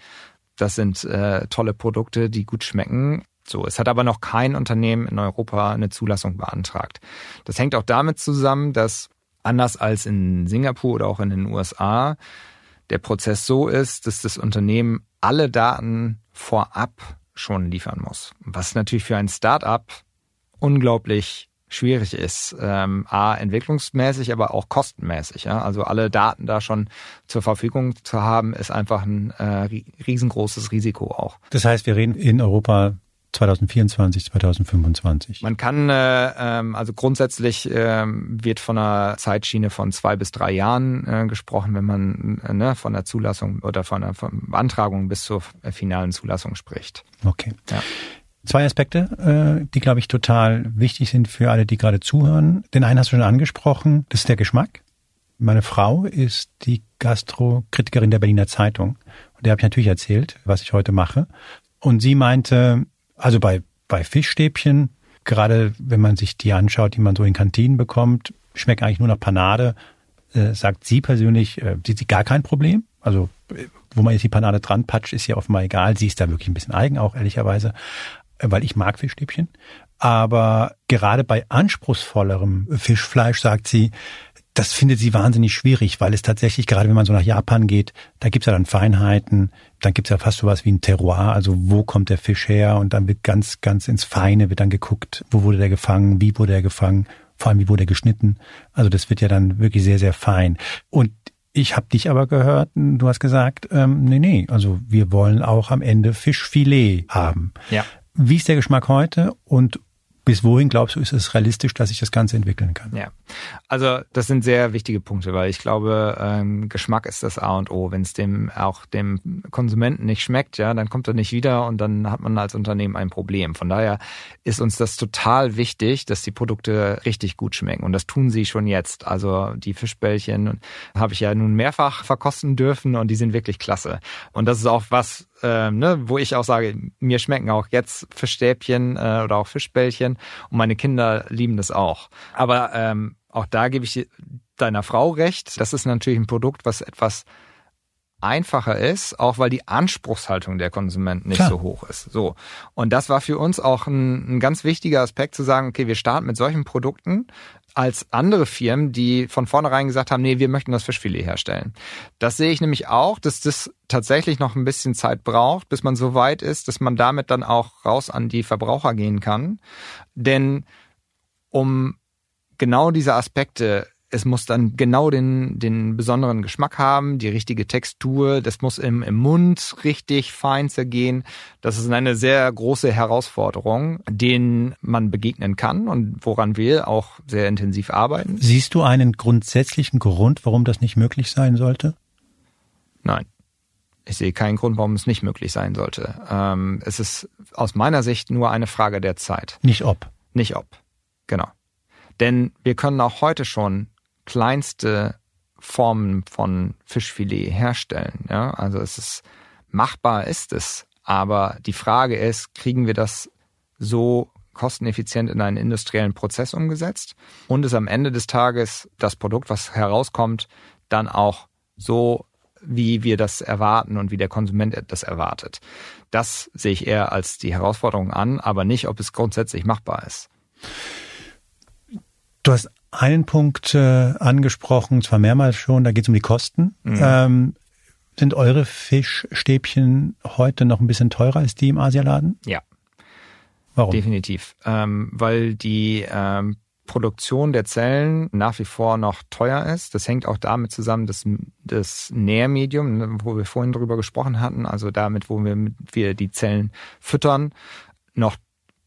das sind äh, tolle Produkte, die gut schmecken. So, es hat aber noch kein Unternehmen in Europa eine Zulassung beantragt. Das hängt auch damit zusammen, dass anders als in Singapur oder auch in den USA der Prozess so ist, dass das Unternehmen alle Daten vorab schon liefern muss. Was natürlich für ein Start-up unglaublich schwierig ist. Ähm, A, entwicklungsmäßig, aber auch kostenmäßig. Ja? Also alle Daten da schon zur Verfügung zu haben, ist einfach ein äh, riesengroßes Risiko auch. Das heißt, wir reden in Europa 2024, 2025? Man kann, äh, ähm, also grundsätzlich äh, wird von einer Zeitschiene von zwei bis drei Jahren äh, gesprochen, wenn man äh, ne, von der Zulassung oder von der von Beantragung bis zur finalen Zulassung spricht. Okay. Ja. Zwei Aspekte, äh, die, glaube ich, total wichtig sind für alle, die gerade zuhören. Den einen hast du schon angesprochen, das ist der Geschmack. Meine Frau ist die Gastrokritikerin der Berliner Zeitung. Und der habe ich natürlich erzählt, was ich heute mache. Und sie meinte, also bei, bei Fischstäbchen, gerade wenn man sich die anschaut, die man so in Kantinen bekommt, schmeckt eigentlich nur nach Panade. Äh, sagt sie persönlich, äh, sieht sie gar kein Problem. Also wo man jetzt die Panade dran patscht, ist ja offenbar egal. Sie ist da wirklich ein bisschen eigen, auch ehrlicherweise, äh, weil ich mag Fischstäbchen. Aber gerade bei anspruchsvollerem Fischfleisch, sagt sie, das findet sie wahnsinnig schwierig, weil es tatsächlich, gerade wenn man so nach Japan geht, da gibt's ja dann Feinheiten, dann gibt's ja fast sowas wie ein Terroir, also wo kommt der Fisch her und dann wird ganz, ganz ins Feine, wird dann geguckt, wo wurde der gefangen, wie wurde er gefangen, vor allem wie wurde er geschnitten. Also das wird ja dann wirklich sehr, sehr fein. Und ich habe dich aber gehört, du hast gesagt, ähm, nee, nee, also wir wollen auch am Ende Fischfilet haben. Ja. Wie ist der Geschmack heute und bis wohin glaubst du, ist es realistisch, dass sich das Ganze entwickeln kann? Ja, also das sind sehr wichtige Punkte, weil ich glaube, ähm, Geschmack ist das A und O. Wenn es dem auch dem Konsumenten nicht schmeckt, ja, dann kommt er nicht wieder und dann hat man als Unternehmen ein Problem. Von daher ist uns das total wichtig, dass die Produkte richtig gut schmecken und das tun sie schon jetzt. Also die Fischbällchen habe ich ja nun mehrfach verkosten dürfen und die sind wirklich klasse. Und das ist auch was, ähm, ne, wo ich auch sage, mir schmecken auch jetzt Fischstäbchen äh, oder auch Fischbällchen und meine Kinder lieben das auch. Aber ähm, auch da gebe ich deiner Frau recht. Das ist natürlich ein Produkt, was etwas einfacher ist, auch weil die Anspruchshaltung der Konsumenten nicht Klar. so hoch ist. So. Und das war für uns auch ein, ein ganz wichtiger Aspekt zu sagen, okay, wir starten mit solchen Produkten als andere Firmen, die von vornherein gesagt haben, nee, wir möchten das Fischfilet herstellen. Das sehe ich nämlich auch, dass das tatsächlich noch ein bisschen Zeit braucht, bis man so weit ist, dass man damit dann auch raus an die Verbraucher gehen kann. Denn um genau diese Aspekte es muss dann genau den, den besonderen Geschmack haben, die richtige Textur, das muss im, im Mund richtig fein zergehen. Das ist eine sehr große Herausforderung, denen man begegnen kann und woran wir auch sehr intensiv arbeiten. Siehst du einen grundsätzlichen Grund, warum das nicht möglich sein sollte? Nein. Ich sehe keinen Grund, warum es nicht möglich sein sollte. Ähm, es ist aus meiner Sicht nur eine Frage der Zeit. Nicht ob. Nicht ob. Genau. Denn wir können auch heute schon kleinste Formen von Fischfilet herstellen. Ja? Also es ist machbar ist es, aber die Frage ist, kriegen wir das so kosteneffizient in einen industriellen Prozess umgesetzt und ist am Ende des Tages das Produkt, was herauskommt, dann auch so, wie wir das erwarten und wie der Konsument das erwartet. Das sehe ich eher als die Herausforderung an, aber nicht, ob es grundsätzlich machbar ist. Du hast einen Punkt äh, angesprochen, zwar mehrmals schon, da geht es um die Kosten. Mhm. Ähm, sind eure Fischstäbchen heute noch ein bisschen teurer als die im Asialaden? Ja. Warum? Definitiv. Ähm, weil die ähm, Produktion der Zellen nach wie vor noch teuer ist. Das hängt auch damit zusammen, dass das Nährmedium, ne, wo wir vorhin drüber gesprochen hatten, also damit, wo wir, wir die Zellen füttern, noch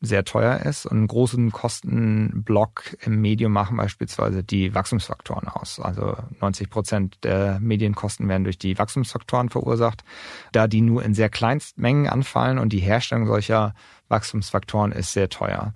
sehr teuer ist. Und einen großen Kostenblock im Medium machen beispielsweise die Wachstumsfaktoren aus. Also 90 Prozent der Medienkosten werden durch die Wachstumsfaktoren verursacht. Da die nur in sehr Kleinstmengen anfallen und die Herstellung solcher Wachstumsfaktoren ist sehr teuer.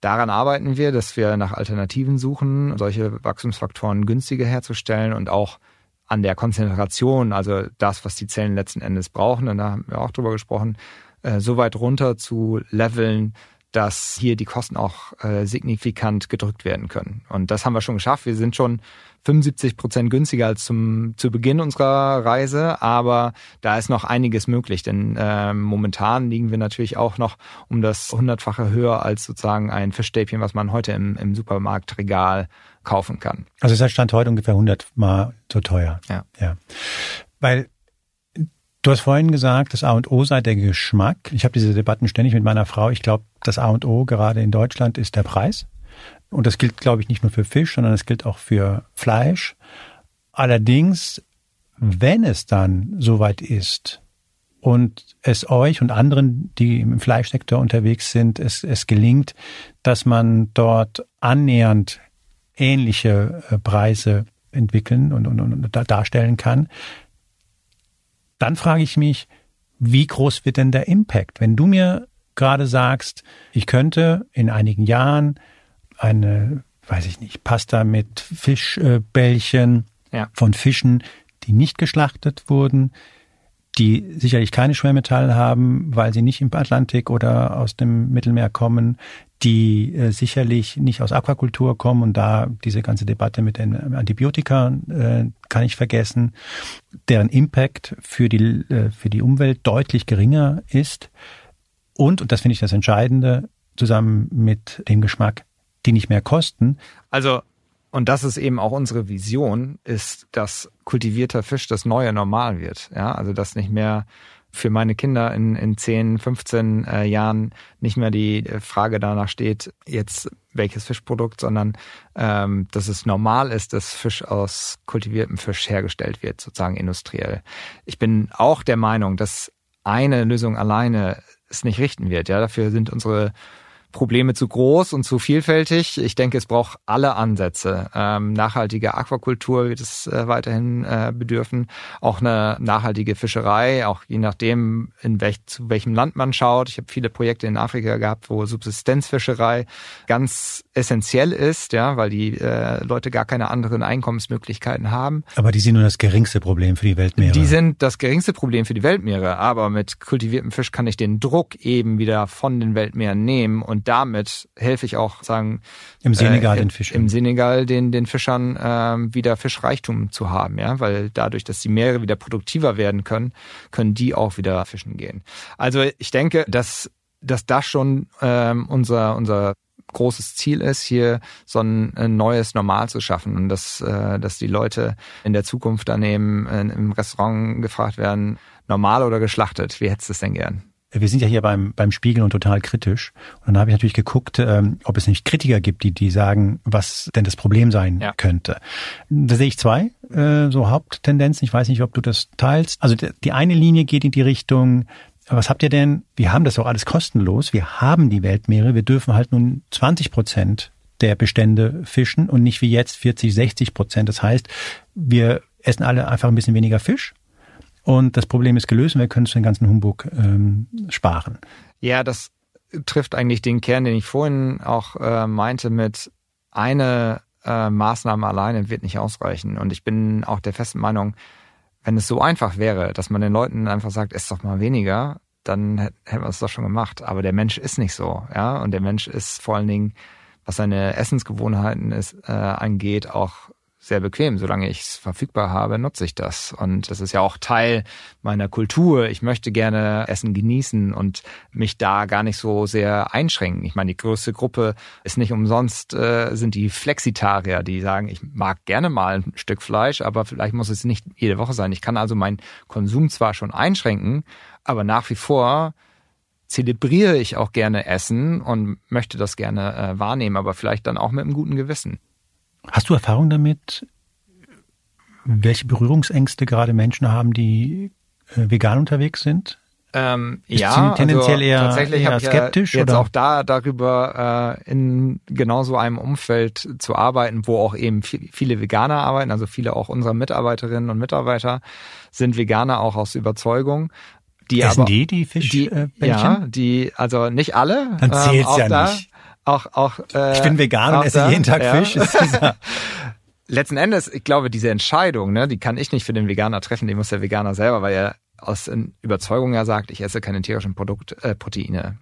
Daran arbeiten wir, dass wir nach Alternativen suchen, solche Wachstumsfaktoren günstiger herzustellen und auch an der Konzentration, also das, was die Zellen letzten Endes brauchen, und da haben wir auch drüber gesprochen, äh, so weit runter zu leveln, dass hier die Kosten auch äh, signifikant gedrückt werden können. Und das haben wir schon geschafft. Wir sind schon 75 Prozent günstiger als zum zu Beginn unserer Reise, aber da ist noch einiges möglich, denn äh, momentan liegen wir natürlich auch noch um das hundertfache höher als sozusagen ein Fischstäbchen, was man heute im, im Supermarktregal kaufen kann. Also es Stand heute ungefähr 100 mal so teuer. Ja. ja. Weil Du hast vorhin gesagt, das A und O sei der Geschmack. Ich habe diese Debatten ständig mit meiner Frau. Ich glaube, das A und O gerade in Deutschland ist der Preis. Und das gilt, glaube ich, nicht nur für Fisch, sondern es gilt auch für Fleisch. Allerdings, wenn es dann soweit ist und es euch und anderen, die im Fleischsektor unterwegs sind, es, es gelingt, dass man dort annähernd ähnliche äh, Preise entwickeln und, und, und darstellen kann, dann frage ich mich, wie groß wird denn der Impact? Wenn du mir gerade sagst, ich könnte in einigen Jahren eine, weiß ich nicht, Pasta mit Fischbällchen ja. von Fischen, die nicht geschlachtet wurden, die sicherlich keine Schwermetalle haben, weil sie nicht im Atlantik oder aus dem Mittelmeer kommen, die äh, sicherlich nicht aus Aquakultur kommen und da diese ganze Debatte mit den Antibiotika äh, kann ich vergessen, deren Impact für die, äh, für die Umwelt deutlich geringer ist und, und das finde ich das Entscheidende, zusammen mit dem Geschmack, die nicht mehr kosten. Also und das ist eben auch unsere Vision, ist, dass kultivierter Fisch das neue Normal wird. Ja, also dass nicht mehr für meine Kinder in, in 10, 15 äh, Jahren nicht mehr die äh, Frage danach steht, jetzt welches Fischprodukt, sondern ähm, dass es normal ist, dass Fisch aus kultiviertem Fisch hergestellt wird, sozusagen industriell. Ich bin auch der Meinung, dass eine Lösung alleine es nicht richten wird. Ja, dafür sind unsere Probleme zu groß und zu vielfältig. Ich denke, es braucht alle Ansätze. Ähm, nachhaltige Aquakultur wird es äh, weiterhin äh, bedürfen. Auch eine nachhaltige Fischerei, auch je nachdem, in welch, zu welchem Land man schaut. Ich habe viele Projekte in Afrika gehabt, wo Subsistenzfischerei ganz essentiell ist, ja, weil die äh, Leute gar keine anderen Einkommensmöglichkeiten haben. Aber die sind nur das geringste Problem für die Weltmeere. Die sind das geringste Problem für die Weltmeere. Aber mit kultiviertem Fisch kann ich den Druck eben wieder von den Weltmeeren nehmen und und damit helfe ich auch, sagen im Senegal äh, den Fischern, im Senegal den den Fischern äh, wieder Fischreichtum zu haben, ja, weil dadurch, dass die Meere wieder produktiver werden können, können die auch wieder fischen gehen. Also ich denke, dass dass das schon ähm, unser unser großes Ziel ist, hier so ein, ein, neues Normal zu schaffen und dass, äh, dass die Leute in der Zukunft dann eben äh, im Restaurant gefragt werden, normal oder geschlachtet, wie hättest du es denn gern? Wir sind ja hier beim, beim Spiegel und total kritisch. Und dann habe ich natürlich geguckt, ähm, ob es nicht Kritiker gibt, die, die sagen, was denn das Problem sein ja. könnte. Da sehe ich zwei äh, so Haupttendenzen. Ich weiß nicht, ob du das teilst. Also die eine Linie geht in die Richtung, was habt ihr denn? Wir haben das auch alles kostenlos. Wir haben die Weltmeere. Wir dürfen halt nun 20 Prozent der Bestände fischen und nicht wie jetzt 40, 60 Prozent. Das heißt, wir essen alle einfach ein bisschen weniger Fisch und das Problem ist gelöst und wir können uns den ganzen Humbug ähm, sparen. Ja, das trifft eigentlich den Kern, den ich vorhin auch äh, meinte mit eine äh, Maßnahme alleine wird nicht ausreichen. Und ich bin auch der festen Meinung, wenn es so einfach wäre, dass man den Leuten einfach sagt, ess doch mal weniger, dann hätten wir es doch schon gemacht. Aber der Mensch ist nicht so, ja. Und der Mensch ist vor allen Dingen, was seine Essensgewohnheiten ist, äh, angeht, auch sehr bequem. Solange ich es verfügbar habe, nutze ich das. Und das ist ja auch Teil meiner Kultur. Ich möchte gerne Essen genießen und mich da gar nicht so sehr einschränken. Ich meine, die größte Gruppe ist nicht umsonst, äh, sind die Flexitarier, die sagen, ich mag gerne mal ein Stück Fleisch, aber vielleicht muss es nicht jede Woche sein. Ich kann also meinen Konsum zwar schon einschränken, aber nach wie vor zelebriere ich auch gerne Essen und möchte das gerne äh, wahrnehmen, aber vielleicht dann auch mit einem guten Gewissen. Hast du Erfahrung damit, welche Berührungsängste gerade Menschen haben, die äh, vegan unterwegs sind? Ähm, ja, tendenziell also eher, tatsächlich eher skeptisch ja jetzt oder? auch da darüber äh, in genau so einem Umfeld zu arbeiten, wo auch eben viele Veganer arbeiten, also viele auch unserer Mitarbeiterinnen und Mitarbeiter sind Veganer auch aus Überzeugung. Die Essen aber, die die Fischbällchen? Die, ja, die also nicht alle. Dann zählt's ähm, ja da, nicht auch, auch, äh, ich bin vegan und esse da, jeden Tag ja. Fisch. Letzten Endes, ich glaube, diese Entscheidung, ne, die kann ich nicht für den Veganer treffen, die muss der Veganer selber, weil er aus Überzeugung ja sagt, ich esse keine tierischen Produkt, äh, Proteine.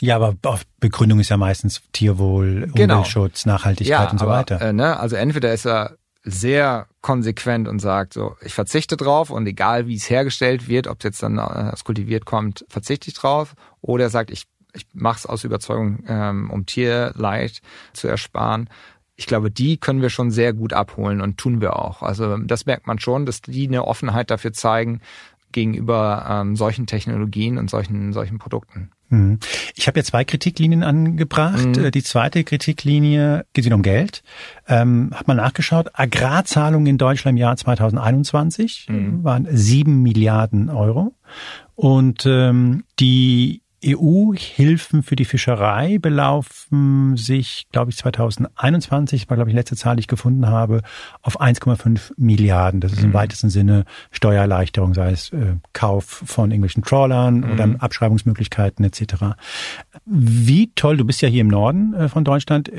Ja, aber Begründung ist ja meistens Tierwohl, genau. Umweltschutz, Nachhaltigkeit ja, und so aber, weiter. Äh, ne, also entweder ist er sehr konsequent und sagt so, ich verzichte drauf und egal wie es hergestellt wird, ob es jetzt dann äh, kultiviert kommt, verzichte ich drauf. Oder er sagt, ich ich mache es aus Überzeugung, ähm, um Tierleid zu ersparen. Ich glaube, die können wir schon sehr gut abholen und tun wir auch. Also das merkt man schon, dass die eine Offenheit dafür zeigen gegenüber ähm, solchen Technologien und solchen solchen Produkten. Mhm. Ich habe ja zwei Kritiklinien angebracht. Mhm. Äh, die zweite Kritiklinie geht um Geld. Ähm, hat man nachgeschaut. Agrarzahlungen in Deutschland im Jahr 2021 mhm. waren sieben Milliarden Euro. Und ähm, die EU-Hilfen für die Fischerei belaufen sich, glaube ich, 2021, war, glaube ich, letzte Zahl, die ich gefunden habe, auf 1,5 Milliarden. Das ist im mhm. weitesten Sinne Steuererleichterung, sei es äh, Kauf von irgendwelchen Trawlern mhm. oder Abschreibungsmöglichkeiten etc. Wie toll, du bist ja hier im Norden äh, von Deutschland.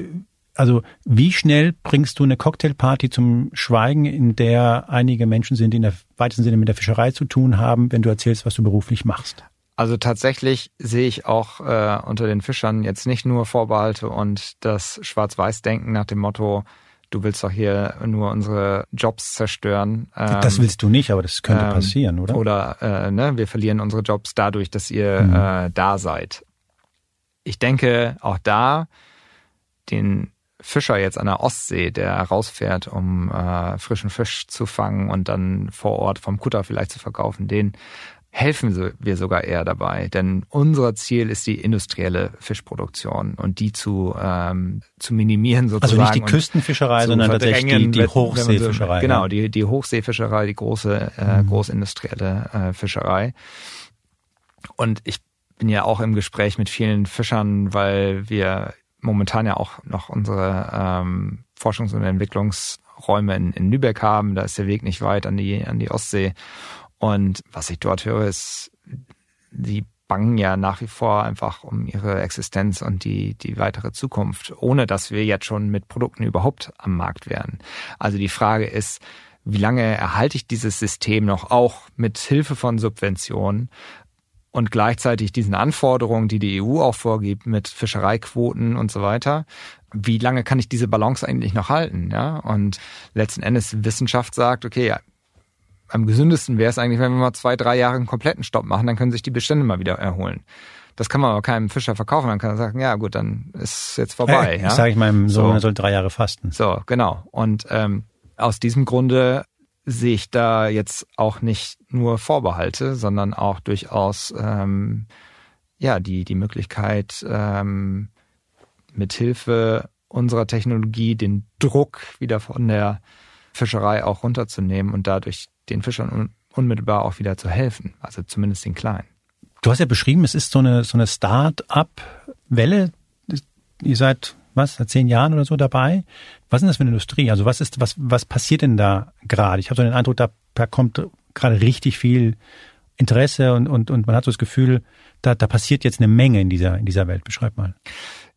Also wie schnell bringst du eine Cocktailparty zum Schweigen, in der einige Menschen sind, die in der weitesten Sinne mit der Fischerei zu tun haben, wenn du erzählst, was du beruflich machst? Also tatsächlich sehe ich auch äh, unter den Fischern jetzt nicht nur Vorbehalte und das Schwarz-Weiß-Denken nach dem Motto, du willst doch hier nur unsere Jobs zerstören. Ähm, das willst du nicht, aber das könnte ähm, passieren, oder? Oder äh, ne, wir verlieren unsere Jobs dadurch, dass ihr mhm. äh, da seid. Ich denke auch da, den Fischer jetzt an der Ostsee, der rausfährt, um äh, frischen Fisch zu fangen und dann vor Ort vom Kutter vielleicht zu verkaufen, den helfen wir sogar eher dabei. Denn unser Ziel ist die industrielle Fischproduktion und die zu, ähm, zu minimieren sozusagen. Also nicht die Küstenfischerei, sondern tatsächlich die, die Hochseefischerei. So, genau, die, die Hochseefischerei, die große, äh, mhm. großindustrielle äh, Fischerei. Und ich bin ja auch im Gespräch mit vielen Fischern, weil wir momentan ja auch noch unsere ähm, Forschungs- und Entwicklungsräume in, in Lübeck haben. Da ist der Weg nicht weit an die, an die Ostsee. Und was ich dort höre, ist, sie bangen ja nach wie vor einfach um ihre Existenz und die, die weitere Zukunft, ohne dass wir jetzt schon mit Produkten überhaupt am Markt wären. Also die Frage ist, wie lange erhalte ich dieses System noch auch mit Hilfe von Subventionen und gleichzeitig diesen Anforderungen, die die EU auch vorgibt mit Fischereiquoten und so weiter. Wie lange kann ich diese Balance eigentlich noch halten? Ja? Und letzten Endes Wissenschaft sagt, okay, am gesündesten wäre es eigentlich, wenn wir mal zwei, drei Jahre einen kompletten Stopp machen, dann können sich die Bestände mal wieder erholen. Das kann man aber keinem Fischer verkaufen. Dann kann er sagen, ja gut, dann ist jetzt vorbei. Hey, ja? Sage ich meinem Sohn, so. er soll drei Jahre fasten. So, genau. Und ähm, aus diesem Grunde sehe ich da jetzt auch nicht nur Vorbehalte, sondern auch durchaus ähm, ja die die Möglichkeit ähm, mithilfe unserer Technologie den Druck wieder von der Fischerei auch runterzunehmen und dadurch den Fischern unmittelbar auch wieder zu helfen, also zumindest den kleinen. Du hast ja beschrieben, es ist so eine, so eine Start-up-Welle. Ihr seid, was, seit zehn Jahren oder so dabei. Was ist das für eine Industrie? Also was ist, was, was passiert denn da gerade? Ich habe so den Eindruck, da, da kommt gerade richtig viel Interesse und, und, und man hat so das Gefühl, da, da passiert jetzt eine Menge in dieser, in dieser Welt. Beschreib mal.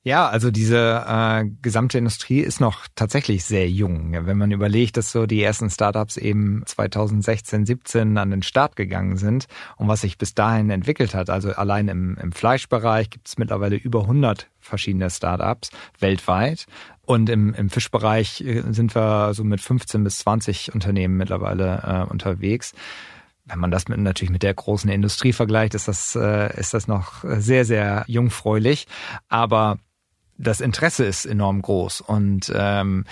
Ja, also diese äh, gesamte Industrie ist noch tatsächlich sehr jung. Wenn man überlegt, dass so die ersten Startups eben 2016, 17 an den Start gegangen sind und was sich bis dahin entwickelt hat. Also allein im, im Fleischbereich gibt es mittlerweile über 100 verschiedene Startups weltweit. Und im, im Fischbereich äh, sind wir so mit 15 bis 20 Unternehmen mittlerweile äh, unterwegs wenn man das mit, natürlich mit der großen Industrie vergleicht, ist das, äh, ist das noch sehr, sehr jungfräulich. Aber das Interesse ist enorm groß und ähm,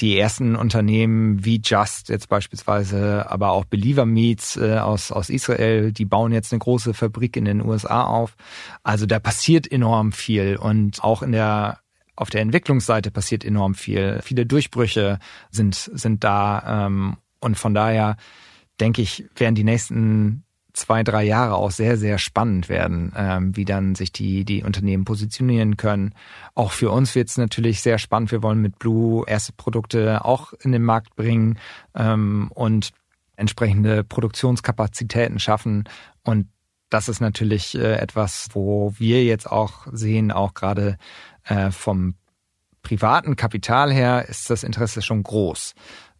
die ersten Unternehmen wie Just jetzt beispielsweise, aber auch Believer Meats äh, aus aus Israel, die bauen jetzt eine große Fabrik in den USA auf. Also da passiert enorm viel und auch in der auf der Entwicklungsseite passiert enorm viel. Viele Durchbrüche sind sind da ähm, und von daher denke ich, werden die nächsten zwei, drei Jahre auch sehr, sehr spannend werden, ähm, wie dann sich die, die Unternehmen positionieren können. Auch für uns wird es natürlich sehr spannend. Wir wollen mit Blue erste Produkte auch in den Markt bringen ähm, und entsprechende Produktionskapazitäten schaffen. Und das ist natürlich äh, etwas, wo wir jetzt auch sehen, auch gerade äh, vom privaten Kapital her ist das Interesse schon groß.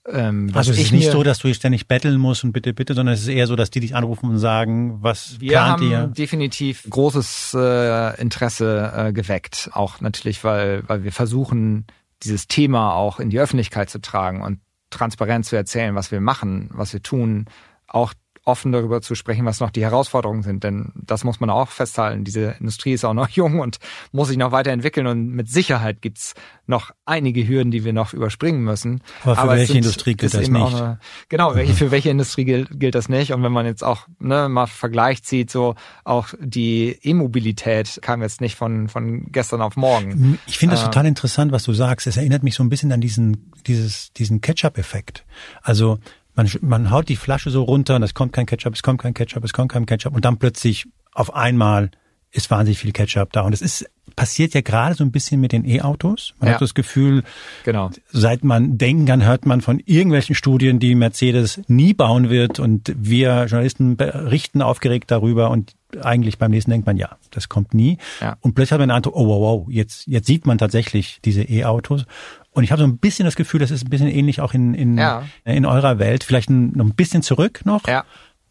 Ähm, also es ist nicht so, dass du ständig betteln musst und bitte, bitte, sondern es ist eher so, dass die dich anrufen und sagen, was wir plant haben ihr? definitiv großes äh, Interesse äh, geweckt. Auch natürlich, weil, weil wir versuchen, dieses Thema auch in die Öffentlichkeit zu tragen und transparent zu erzählen, was wir machen, was wir tun. Auch offen darüber zu sprechen, was noch die Herausforderungen sind. Denn das muss man auch festhalten. Diese Industrie ist auch noch jung und muss sich noch weiterentwickeln. Und mit Sicherheit gibt's noch einige Hürden, die wir noch überspringen müssen. Aber für Aber welche sind, Industrie gilt das nicht? Eine, genau, welche, für welche Industrie gilt, gilt das nicht? Und wenn man jetzt auch ne, mal Vergleich zieht, so auch die E-Mobilität kam jetzt nicht von, von gestern auf morgen. Ich finde das äh, total interessant, was du sagst. Es erinnert mich so ein bisschen an diesen, dieses, diesen Ketchup-Effekt. Also man, man haut die Flasche so runter und es kommt kein Ketchup, es kommt kein Ketchup, es kommt kein Ketchup und dann plötzlich auf einmal ist wahnsinnig viel Ketchup da. Und es ist passiert ja gerade so ein bisschen mit den E-Autos. Man ja. hat das Gefühl, genau. seit man denken kann, hört man von irgendwelchen Studien, die Mercedes nie bauen wird. Und wir Journalisten berichten aufgeregt darüber. Und eigentlich beim nächsten denkt man, ja, das kommt nie. Ja. Und plötzlich hat man den Eindruck, oh wow, wow, jetzt, jetzt sieht man tatsächlich diese E-Autos. Und ich habe so ein bisschen das Gefühl, das ist ein bisschen ähnlich auch in, in, ja. in eurer Welt. Vielleicht ein, noch ein bisschen zurück noch. Ja.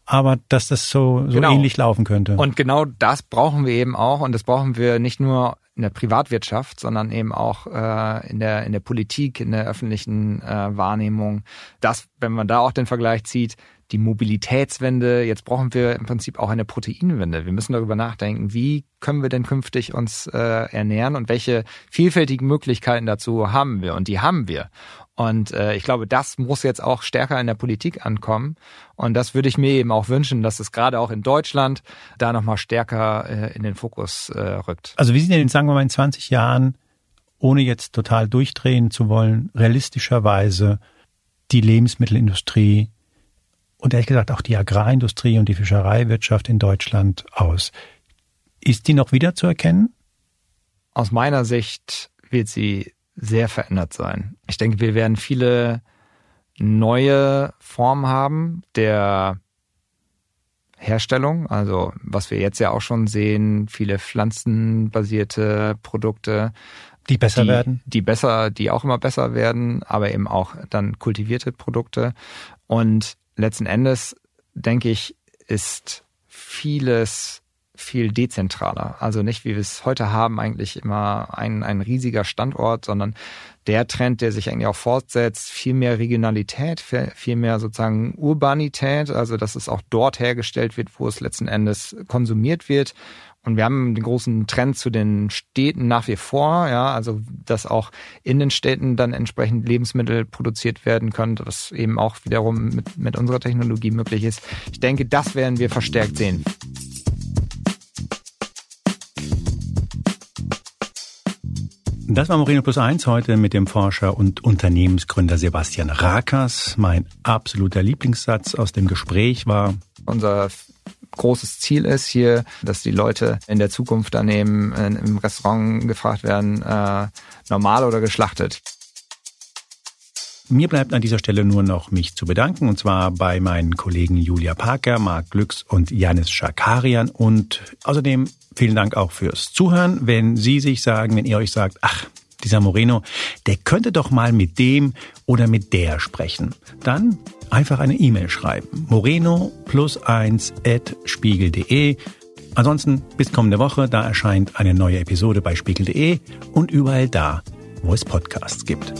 Aber dass das so, so genau. ähnlich laufen könnte. Und genau das brauchen wir eben auch. Und das brauchen wir nicht nur in der Privatwirtschaft, sondern eben auch äh, in der in der Politik, in der öffentlichen äh, Wahrnehmung. Das, wenn man da auch den Vergleich zieht, die Mobilitätswende. Jetzt brauchen wir im Prinzip auch eine Proteinwende. Wir müssen darüber nachdenken, wie können wir denn künftig uns äh, ernähren und welche vielfältigen Möglichkeiten dazu haben wir. Und die haben wir. Und äh, ich glaube, das muss jetzt auch stärker in der Politik ankommen. Und das würde ich mir eben auch wünschen, dass es gerade auch in Deutschland da nochmal stärker äh, in den Fokus äh, rückt. Also wie sieht denn, sagen wir mal, in 20 Jahren, ohne jetzt total durchdrehen zu wollen, realistischerweise die Lebensmittelindustrie und ehrlich gesagt auch die Agrarindustrie und die Fischereiwirtschaft in Deutschland aus? Ist die noch wiederzuerkennen? Aus meiner Sicht wird sie sehr verändert sein. Ich denke, wir werden viele neue Formen haben der Herstellung, also was wir jetzt ja auch schon sehen, viele pflanzenbasierte Produkte. Die besser die, werden? Die besser, die auch immer besser werden, aber eben auch dann kultivierte Produkte. Und letzten Endes, denke ich, ist vieles viel dezentraler. Also nicht, wie wir es heute haben, eigentlich immer ein, ein riesiger Standort, sondern der Trend, der sich eigentlich auch fortsetzt, viel mehr Regionalität, viel mehr sozusagen Urbanität, also dass es auch dort hergestellt wird, wo es letzten Endes konsumiert wird. Und wir haben den großen Trend zu den Städten nach wie vor, ja, also dass auch in den Städten dann entsprechend Lebensmittel produziert werden können, was eben auch wiederum mit, mit unserer Technologie möglich ist. Ich denke, das werden wir verstärkt sehen. Das war Moreno Plus Eins heute mit dem Forscher und Unternehmensgründer Sebastian Rakas. Mein absoluter Lieblingssatz aus dem Gespräch war, unser großes Ziel ist hier, dass die Leute in der Zukunft dann eben im Restaurant gefragt werden, äh, normal oder geschlachtet. Mir bleibt an dieser Stelle nur noch mich zu bedanken, und zwar bei meinen Kollegen Julia Parker, Marc Glücks und Janis Schakarian und außerdem Vielen Dank auch fürs Zuhören. Wenn Sie sich sagen, wenn ihr euch sagt, ach, dieser Moreno, der könnte doch mal mit dem oder mit der sprechen, dann einfach eine E-Mail schreiben. Moreno plus eins at spiegel.de. Ansonsten bis kommende Woche, da erscheint eine neue Episode bei spiegel.de und überall da, wo es Podcasts gibt.